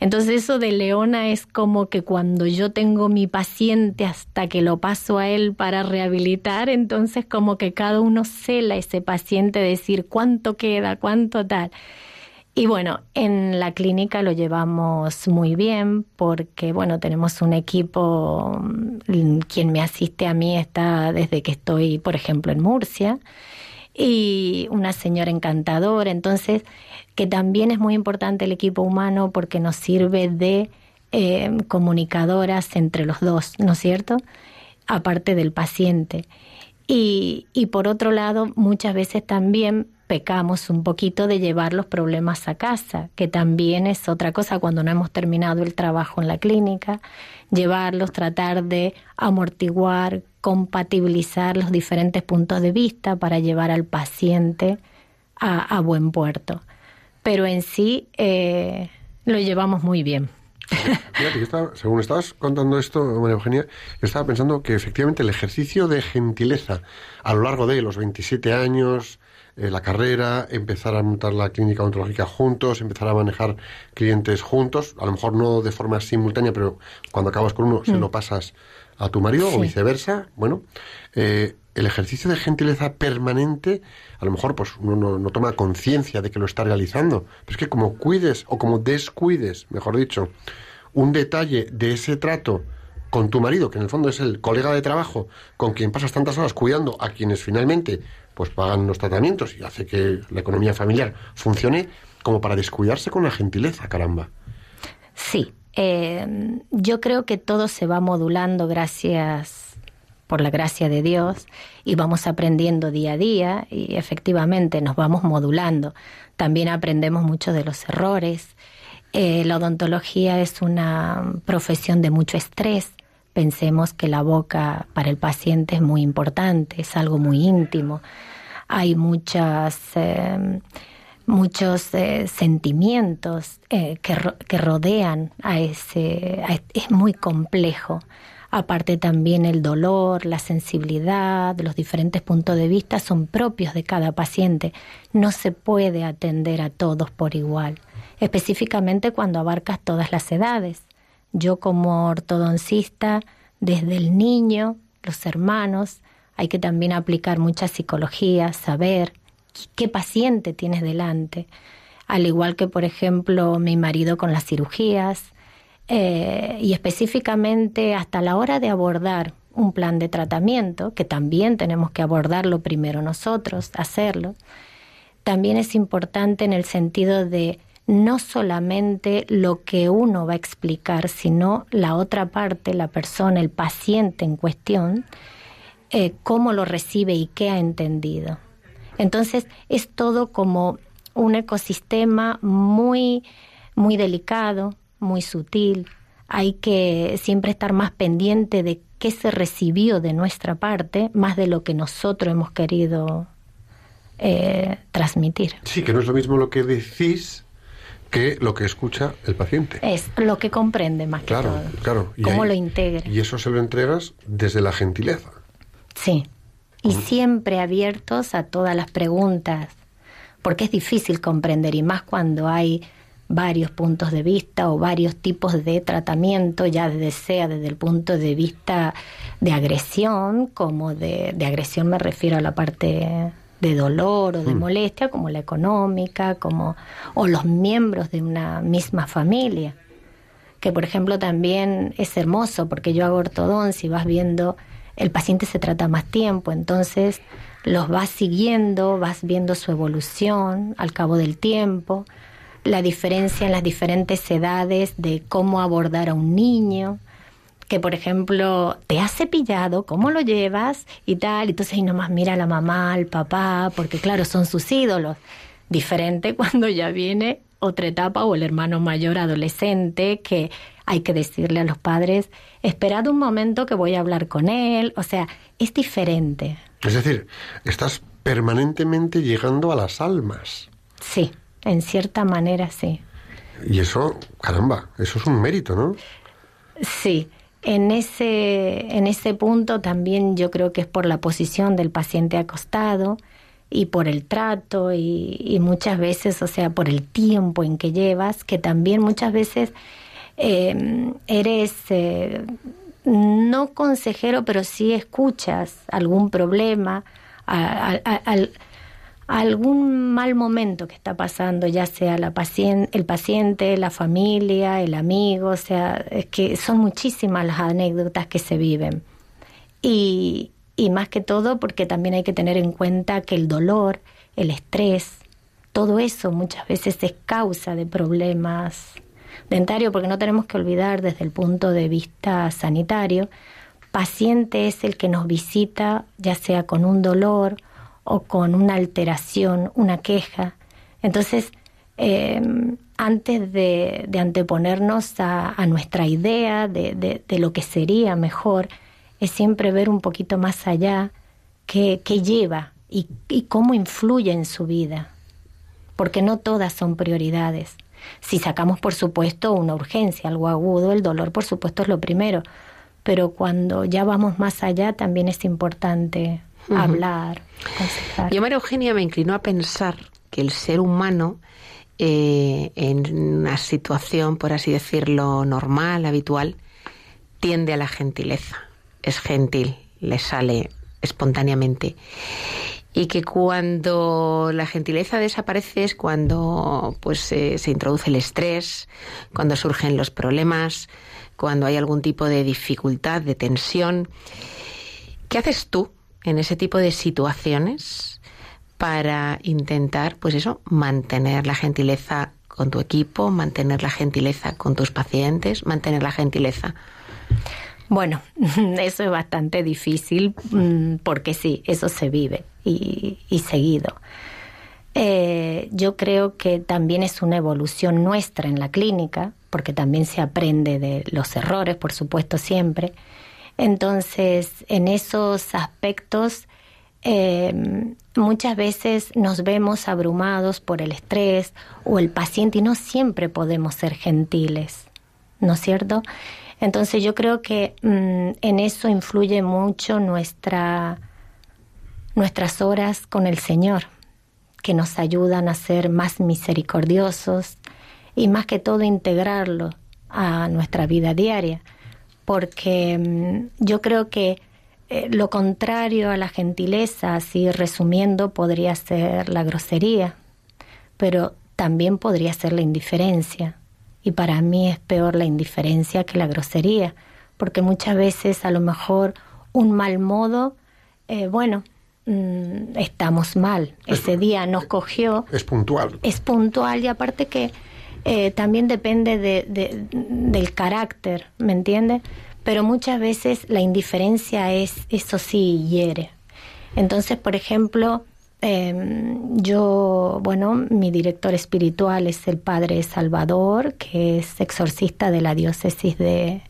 Entonces eso de Leona es como que cuando yo tengo mi paciente hasta que lo paso a él para rehabilitar, entonces como que cada uno cela ese paciente, decir cuánto queda, cuánto tal. Y bueno, en la clínica lo llevamos muy bien porque, bueno, tenemos un equipo, quien me asiste a mí está desde que estoy, por ejemplo, en Murcia y una señora encantadora. Entonces, que también es muy importante el equipo humano porque nos sirve de eh, comunicadoras entre los dos, ¿no es cierto? Aparte del paciente. Y, y por otro lado, muchas veces también pecamos un poquito de llevar los problemas a casa, que también es otra cosa cuando no hemos terminado el trabajo en la clínica, llevarlos, tratar de amortiguar, compatibilizar los diferentes puntos de vista para llevar al paciente a, buen puerto. Pero en sí eh, lo llevamos muy bien. Fíjate, según estabas contando esto, María Eugenia, yo estaba pensando que efectivamente el ejercicio de gentileza a lo largo de los 27 años, eh, la carrera, empezar a montar la clínica odontológica juntos, empezar a manejar clientes juntos, a lo mejor no de forma simultánea, pero cuando acabas con uno se mm. lo pasas a tu marido o viceversa. Bueno, eh, el ejercicio de gentileza permanente, a lo mejor pues uno no, toma conciencia de que lo está realizando. Pero es que como cuides o como descuides, mejor dicho, un detalle de ese trato con tu marido, que en el fondo es el colega de trabajo con quien pasas tantas horas cuidando a quienes finalmente pues pagan los tratamientos y hace que la economía familiar funcione, como para descuidarse con la gentileza, caramba. Sí, eh, yo creo que todo se va modulando gracias por la gracia de Dios y vamos aprendiendo día a día y efectivamente nos vamos modulando. También aprendemos mucho de los errores. Eh, la odontología es una profesión de mucho estrés. Pensemos que la boca para el paciente es muy importante, es algo muy íntimo. Hay muchas... Eh, muchos eh, sentimientos eh, que, que, rodean a ese, es muy complejo. Aparte también el dolor, la sensibilidad, los diferentes puntos de vista son propios de cada paciente. No se puede atender a todos por igual, específicamente cuando abarcas todas las edades. Yo como ortodoncista, desde el niño, los hermanos, hay que también aplicar mucha psicología, saber qué paciente tienes delante. Al igual que, por ejemplo, mi marido con las cirugías, eh, y específicamente hasta la hora de abordar un plan de tratamiento, que también tenemos que abordarlo primero nosotros, hacerlo, también es importante en el sentido de no solamente lo que uno va a explicar, sino la otra parte, la persona, el paciente en cuestión, eh, cómo lo recibe y qué ha entendido. Entonces es todo como un ecosistema muy, muy delicado, muy sutil. Hay que siempre estar más pendiente de qué se recibió de nuestra parte, más de lo que nosotros hemos querido eh, transmitir. Sí, que no es lo mismo lo que decís que lo que escucha el paciente. Es lo que comprende más claro, que todo. Claro, Cómo lo integra. Y eso se lo entregas desde la gentileza. Sí y siempre abiertos a todas las preguntas, porque es difícil comprender y más cuando hay varios puntos de vista o varios tipos de tratamiento, ya sea desde el punto de vista de agresión, como de, agresión me refiero a la parte de dolor o de mm. molestia, como la económica, como o los miembros de una misma familia, que por ejemplo también es hermoso porque yo hago ortodoncia y vas viendo el paciente se trata más tiempo, entonces los vas siguiendo, vas viendo su evolución al cabo del tiempo, la diferencia en las diferentes edades de cómo abordar a un niño, que por ejemplo te has cepillado, cómo lo llevas y tal, entonces ahí nomás mira a la mamá, al papá, porque claro, son sus ídolos. Diferente cuando ya viene otra etapa o el hermano mayor adolescente que hay que decirle a los padres, esperad un momento que voy a hablar con él, o sea, es diferente. Es decir, estás permanentemente llegando a las almas. Sí, en cierta manera sí. Y eso, caramba, eso es un mérito, ¿no? Sí, en ese, en ese punto también yo creo que es por la posición del paciente acostado y por el trato y, y muchas veces, o sea, por el tiempo en que llevas, que también muchas veces eh, eres eh, no consejero, pero sí escuchas algún problema, algún mal momento que está pasando, ya sea la paciente, el paciente, la familia, el amigo, o sea, es que son muchísimas las anécdotas que se viven. Y, y más que todo porque también hay que tener en cuenta que el dolor, el estrés, todo eso muchas veces es causa de problemas dentario, porque no tenemos que olvidar desde el punto de vista sanitario, paciente es el que nos visita ya sea con un dolor o con una alteración, una queja. Entonces, eh, antes de, anteponernos a, nuestra idea de, lo que sería mejor, es siempre ver un poquito más allá qué, lleva y, y cómo influye en su vida, porque no todas son prioridades. Si sacamos, por supuesto, una urgencia, algo agudo, el dolor, por supuesto, es lo primero, pero cuando ya vamos más allá también es importante hablar, aconsejar. Yo, María Eugenia, me inclinó a pensar que el ser humano eh, en una situación, por así decirlo, normal, habitual, tiende a la gentileza. Es gentil, le sale espontáneamente. Y que cuando la gentileza desaparece es cuando pues se introduce el estrés, cuando surgen los problemas, cuando hay algún tipo de dificultad, de tensión. ¿Qué haces tú en ese tipo de situaciones para intentar, pues eso, mantener la gentileza con tu equipo, mantener la gentileza con tus pacientes, mantener la gentileza? Bueno, eso es bastante difícil mm, porque sí, eso se vive y, seguido. Eh, yo creo que también es una evolución nuestra en la clínica, porque también se aprende de los errores, por supuesto, siempre. Entonces, en esos aspectos, eh, muchas veces nos vemos abrumados por el estrés o el paciente y no siempre podemos ser gentiles, ¿no es cierto? Entonces yo creo que mm, en eso influye mucho nuestra, nuestras horas con el Señor, que nos ayudan a ser más misericordiosos y más que todo integrarlo a nuestra vida diaria porque mm, yo creo que eh, lo contrario a la gentileza, así resumiendo, podría ser la grosería, pero también podría ser la indiferencia. Y para mí es peor la indiferencia que la grosería, porque muchas veces a lo mejor un mal modo, eh, bueno, mm, estamos mal. Ese día nos cogió. Es puntual. Es puntual y aparte que eh, también depende de, del carácter, ¿me entiende? Pero muchas veces la indiferencia es, eso sí, hiere. Entonces, por ejemplo, em, yo, bueno, mi director espiritual es el Padre Salvador, que es exorcista de la diócesis de,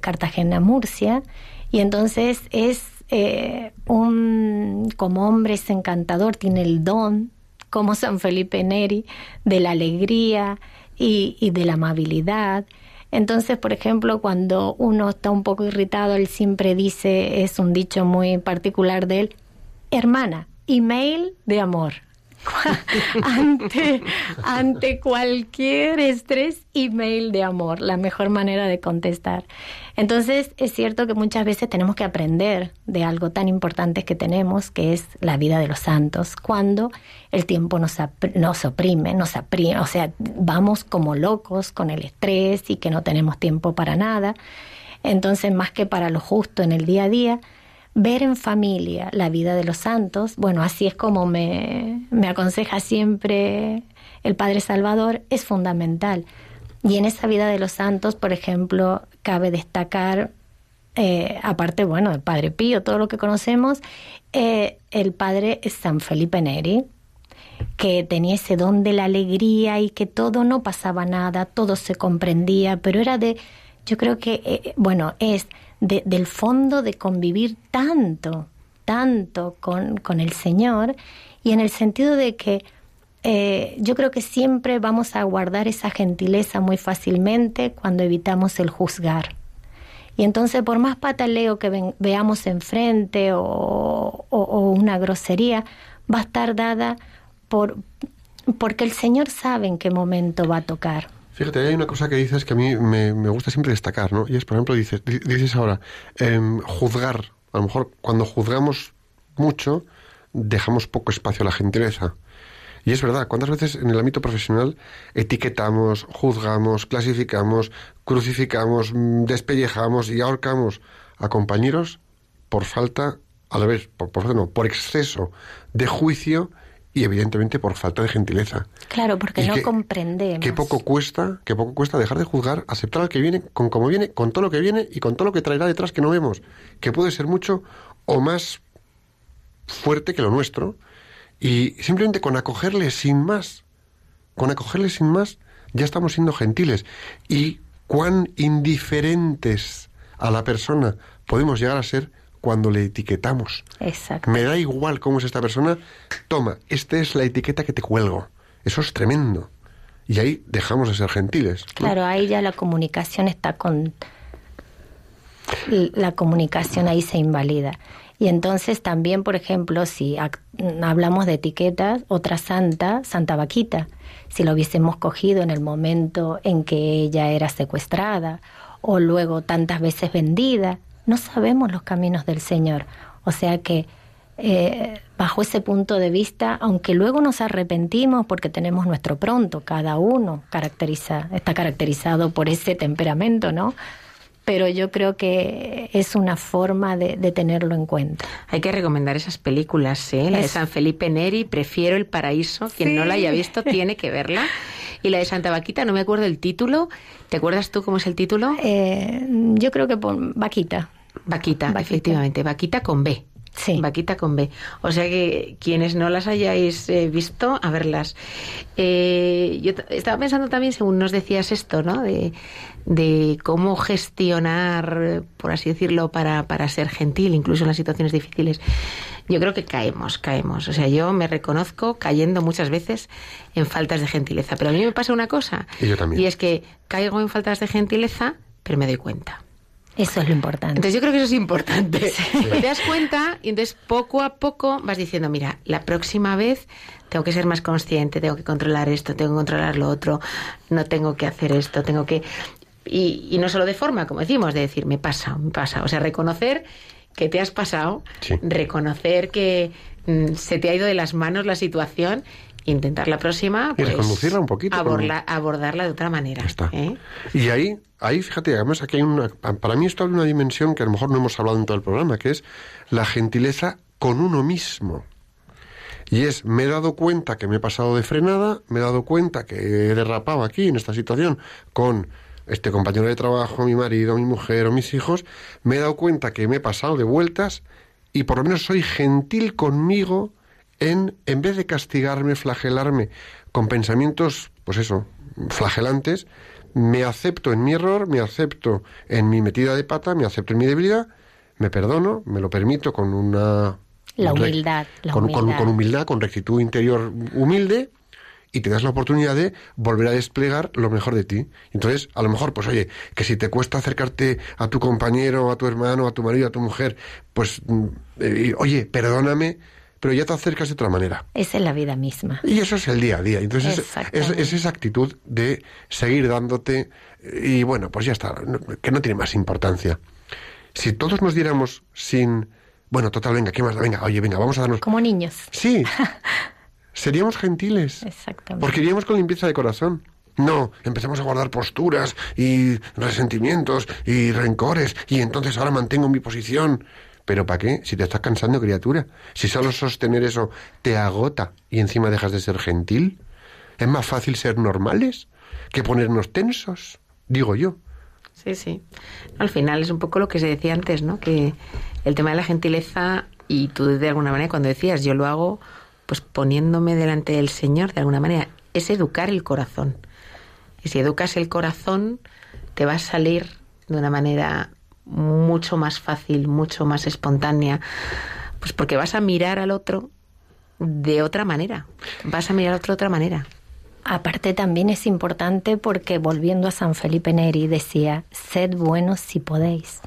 Cartagena, Murcia, y entonces es eh, un, como hombre es encantador, tiene el don como San Felipe Neri, de la alegría y, de la amabilidad. Entonces, por ejemplo, cuando uno está un poco irritado, él siempre dice, es un dicho muy particular de él, hermana, email de amor. ante, ante cualquier estrés, email de amor, la mejor manera de contestar. Entonces, es cierto que muchas veces tenemos que aprender de algo tan importante que tenemos, que es la vida de los santos, cuando el tiempo nos, nos oprime, nos aprime, o sea, vamos como locos con el estrés y que no tenemos tiempo para nada. Entonces, más que para lo justo en el día a día, ver en familia la vida de los santos, bueno, así es como me, me aconseja siempre el Padre Salvador, es fundamental. Y en esa vida de los santos, por ejemplo, cabe destacar, eh, aparte, bueno, el Padre Pío, todo lo que conocemos, eh, el Padre San Felipe Neri, que tenía ese don de la alegría y que todo no pasaba nada, todo se comprendía, pero era de, yo creo que, eh, bueno, es del fondo de convivir tanto, tanto con, con, el Señor y en el sentido de que eh, yo creo que siempre vamos a guardar esa gentileza muy fácilmente cuando evitamos el juzgar. Y entonces por más pataleo que veamos enfrente o, o, una grosería, va a estar dada por, porque el Señor sabe en qué momento va a tocar. Fíjate, hay una cosa que dices que a mí me, gusta siempre destacar, ¿no? Y es, por ejemplo, dices, dices ahora, em, juzgar. A lo mejor cuando juzgamos mucho, dejamos poco espacio a la gentileza. Y es verdad, ¿cuántas veces en el ámbito profesional etiquetamos, juzgamos, clasificamos, crucificamos, mm, despellejamos y ahorcamos a compañeros por falta, a la vez, por, por, no, por exceso de juicio y evidentemente por falta de gentileza. Claro, porque no comprendemos. Qué poco cuesta, qué poco cuesta dejar de juzgar, aceptar al que viene con como viene, con todo lo que viene y con todo lo que traerá detrás que no vemos, que puede ser mucho o más fuerte que lo nuestro y simplemente con acogerle sin más, con acogerle sin más, ya estamos siendo gentiles. Y cuán indiferentes a la persona podemos llegar a ser cuando le etiquetamos. Exacto. Me da igual cómo es esta persona, toma, esta es la etiqueta que te cuelgo. Eso es tremendo. Y ahí dejamos de ser gentiles. ¿no? Claro, ahí ya la comunicación está con... La comunicación ahí se invalida. Y entonces también, por ejemplo, si hablamos de etiquetas, otra santa, Santa Vaquita, si lo hubiésemos cogido en el momento en que ella era secuestrada o luego tantas veces vendida, no sabemos los caminos del Señor. O sea que eh, bajo ese punto de vista, aunque luego nos arrepentimos porque tenemos nuestro pronto, cada uno está caracterizado por ese temperamento, ¿no? Pero yo creo que es una forma de, de tenerlo en cuenta. Hay que recomendar esas películas, ¿eh? La de San Felipe Neri, Prefiero el Paraíso. Quien no la haya visto tiene que verla. Y la de Santa Vaquita, no me acuerdo el título. ¿Te acuerdas tú cómo es el título? Eh, yo creo que por Vaquita. Vaquita, Vaquita. efectivamente. Vaquita con B. Sí. Vaquita con B. O sea que quienes no las hayáis eh, visto, a verlas. Eh, yo estaba pensando también, según nos decías esto, ¿no? De, de cómo gestionar, por así decirlo, para, para ser gentil, incluso en las situaciones difíciles. Yo creo que caemos, caemos. O sea, yo me reconozco cayendo muchas veces en faltas de gentileza. Pero a mí me pasa una cosa. Y yo también. Y es que caigo en faltas de gentileza, pero me doy cuenta. Eso es lo importante. Entonces yo creo que eso es importante. Te das cuenta y entonces poco a poco vas diciendo, mira, la próxima vez tengo que ser más consciente, tengo que controlar esto, tengo que controlar lo otro, no tengo que hacer esto, tengo que... Y, y no solo de forma, como decimos, de decir, me pasa, me pasa. O sea, reconocer que te has pasado, Sí. reconocer que mm, se te ha ido de las manos la situación, intentar la próxima, Y pues, reconducirla un poquito con- abordarla de otra manera. Está. ¿eh? Y ahí, ahí, fíjate, además aquí hay una, para mí esto abre una dimensión que a lo mejor no hemos hablado en todo el programa, que es la gentileza con uno mismo. Y es, me he dado cuenta que me he pasado de frenada, me he dado cuenta que he derrapado aquí en esta situación con este compañero de trabajo, mi marido, mi mujer o mis hijos, me he dado cuenta que me he pasado de vueltas y por lo menos soy gentil conmigo en, en vez de castigarme, flagelarme con pensamientos, pues eso, flagelantes, me acepto en mi error, me acepto en mi metida de pata, me acepto en mi debilidad, me perdono, me lo permito con una... La humildad, la con, con- humildad. con humildad, con rectitud interior humilde, y te das la oportunidad de volver a desplegar lo mejor de ti. Entonces, a lo mejor, pues oye, que si te cuesta acercarte a tu compañero, a tu hermano, a tu marido, a tu mujer, pues, mm, eh, oye, perdóname, pero ya te acercas de otra manera. Es la vida misma. Y eso es el día a día. Entonces, es, esa actitud de seguir dándote y bueno, pues ya está, que no tiene más importancia. Si todos nos diéramos sin, bueno, total, venga, ¿qué más? Venga, oye, venga, vamos a darnos... Como niños. Sí, seríamos gentiles. Exactamente. Porque iríamos con limpieza de corazón. No, empezamos a guardar posturas y resentimientos y rencores y entonces ahora mantengo mi posición. Pero ¿para qué? Si te estás cansando, criatura. Si solo sostener eso te agota y encima dejas de ser gentil. Es más fácil ser normales que ponernos tensos, digo yo. Sí, sí. Al final es un poco lo que se decía antes, ¿no? Que el tema de la gentileza, y tú de alguna manera cuando decías, yo lo hago pues poniéndome delante del Señor, de alguna manera, es educar el corazón. Y si educas el corazón, te va a salir de una manera mucho más fácil, mucho más espontánea, pues porque vas a mirar al otro de otra manera. Vas a mirar al otro de otra manera. Aparte también es importante porque volviendo a San Felipe Neri decía, sed buenos si podéis.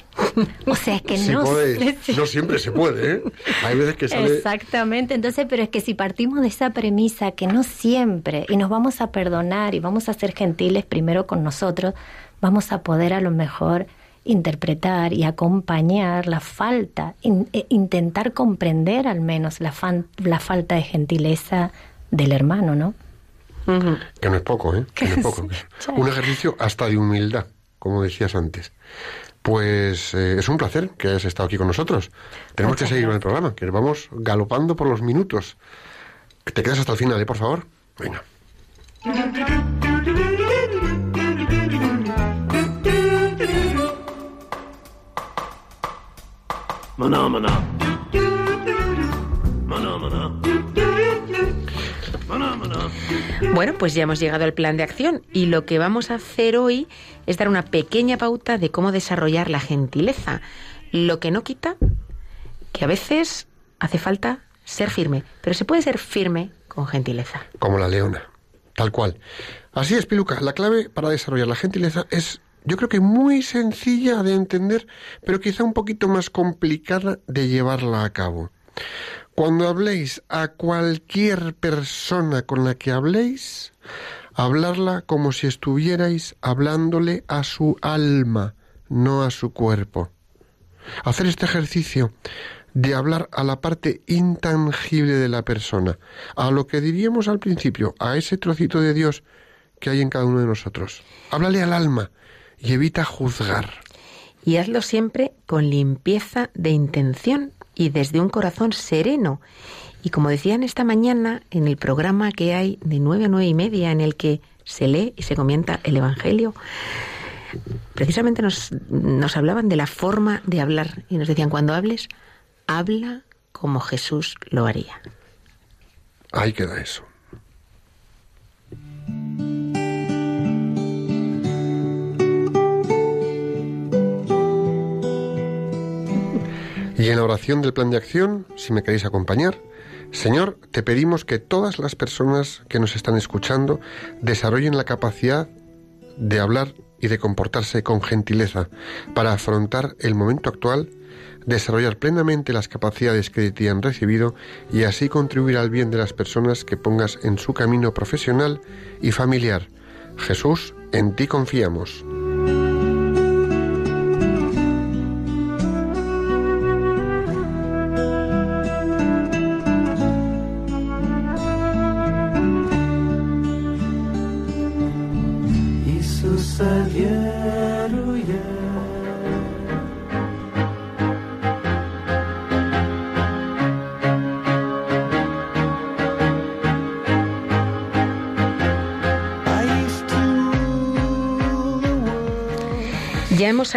O sea, es que Si no... podéis. No siempre se puede, ¿eh? Hay veces que sale... Exactamente, entonces, pero es que si partimos de esa premisa que no siempre, y nos vamos a perdonar y vamos a ser gentiles primero con nosotros, vamos a poder a lo mejor interpretar y acompañar la falta, in- e- intentar comprender al menos la, fan- la falta de gentileza del hermano, ¿no? Que no es poco, ¿eh? Que no es poco. Sí. Un ejercicio hasta de humildad, como decías antes. Pues eh, es un placer que hayas estado aquí con nosotros. Tenemos Muchas que seguir con el programa, que vamos galopando por los minutos. Que te quedas hasta el final, ¿eh? Por favor. Venga. Maná, maná. Bueno, pues ya hemos llegado al plan de acción y lo que vamos a hacer hoy es dar una pequeña pauta de cómo desarrollar la gentileza. Lo que no quita que a veces hace falta ser firme, pero se puede ser firme con gentileza. Como la leona, tal cual. Así es, Piluca. La clave para desarrollar la gentileza es, yo creo que muy sencilla de entender, pero quizá un poquito más complicada de llevarla a cabo. Cuando habléis a cualquier persona con la que habléis, hablarla como si estuvierais hablándole a su alma, no a su cuerpo. Hacer este ejercicio de hablar a la parte intangible de la persona, a lo que diríamos al principio, a ese trocito de Dios que hay en cada uno de nosotros. Háblale al alma y evita juzgar. Y hazlo siempre con limpieza de intención y desde un corazón sereno. Y como decían esta mañana en el programa que hay de nueve a nueve y media en el que se lee y se comienza el Evangelio, precisamente nos, nos hablaban de la forma de hablar y nos decían, cuando hables, habla como Jesús lo haría. Ahí queda eso. Y en la oración del plan de acción, si me queréis acompañar, Señor, te pedimos que todas las personas que nos están escuchando desarrollen la capacidad de hablar y de comportarse con gentileza para afrontar el momento actual, desarrollar plenamente las capacidades que ti han recibido y así contribuir al bien de las personas que pongas en su camino profesional y familiar. Jesús, en ti confiamos.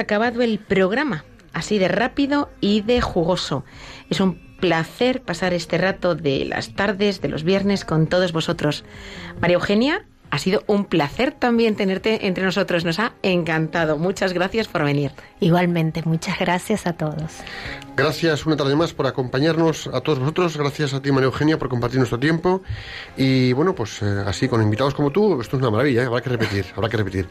Acabado el programa, así de rápido y de jugoso. Es un placer pasar este rato de las tardes, de los viernes, con todos vosotros. María Eugenia, ha sido un placer también tenerte entre nosotros. Nos ha encantado. Muchas gracias por venir. Igualmente, muchas gracias a todos. Gracias una tarde más por acompañarnos a todos vosotros. Gracias a ti, María Eugenia, por compartir nuestro tiempo. Y bueno, pues eh, así con invitados como tú, esto es una maravilla, ¿eh? habrá que repetir, habrá que repetir.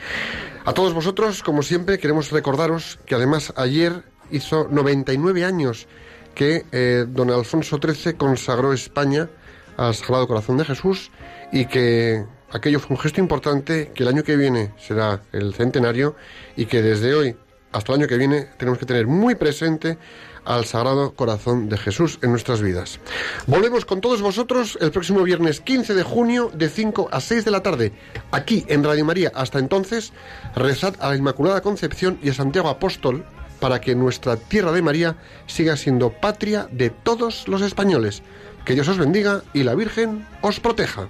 A todos vosotros, como siempre, queremos recordaros que además ayer hizo 99 años que eh, don Alfonso XIII consagró España al Sagrado Corazón de Jesús y que aquello fue un gesto importante, que el año que viene será el centenario y que desde hoy hasta el año que viene tenemos que tener muy presente al Sagrado Corazón de Jesús en nuestras vidas. Volvemos con todos vosotros el próximo viernes 15 de junio de 5 a 6 de la tarde, aquí en Radio María. Hasta entonces, rezad a la Inmaculada Concepción y a Santiago Apóstol para que nuestra tierra de María siga siendo patria de todos los españoles. Que Dios os bendiga y la Virgen os proteja.